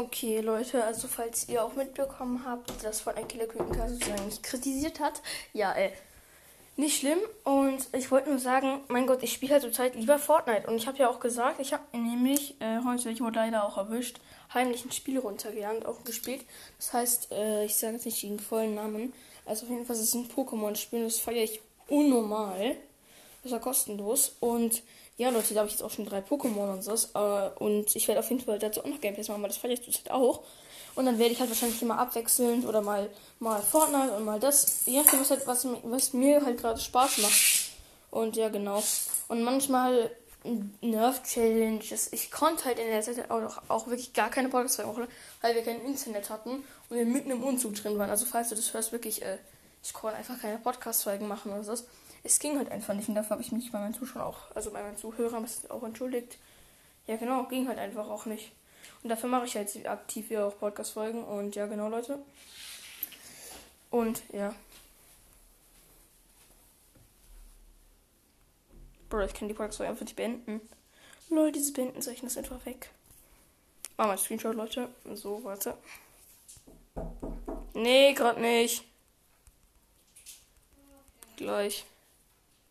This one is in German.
Okay, Leute, also falls ihr auch mitbekommen habt, dass Fortnite Killer Kükenka sozusagen mich kritisiert hat, ja, äh, nicht schlimm. Und ich wollte nur sagen, mein Gott, ich spiele halt zurzeit lieber Fortnite. Und ich habe ja auch gesagt, ich habe nämlich äh, heute, ich wurde leider auch erwischt, heimlich ein Spiel runtergeladen, auch gespielt. Das heißt, äh, ich sage jetzt nicht den vollen Namen. Also auf jeden Fall ist es ein Pokémon-Spiel, das feiere ich unnormal. Das war kostenlos. Und ja, Leute, da habe ich jetzt auch schon drei Pokémon und so. Äh, und ich werde auf jeden Fall dazu auch noch Gameplays machen, weil das feiere ich zurzeit auch. Und dann werde ich halt wahrscheinlich immer abwechselnd oder mal, mal Fortnite und mal das. Je nachdem, was, halt, was, was mir halt gerade Spaß macht. Und ja, genau. Und manchmal Nerf-Challenges. Ich konnte halt in der Zeit auch, auch wirklich gar keine Podcasts machen, weil wir kein Internet hatten und wir mitten im Umzug drin waren. Also falls du das hörst, wirklich, äh, ich konnte einfach keine Podcast-Folgen machen oder so es ging halt einfach nicht. Und dafür habe ich mich bei meinen Zuschauern auch, also bei meinen Zuhörern auch entschuldigt. Ja, genau, ging halt einfach auch nicht. Und dafür mache ich halt aktiv hier auch Podcast-Folgen. Und ja, genau, Leute. Und ja. Bro, ich kann die Podcast-Folge einfach nicht beenden. Leute, diese Beenden-Zeichen ist einfach weg. Mach mal Screenshot, Leute. So, warte. Nee, gerade nicht. Gleich.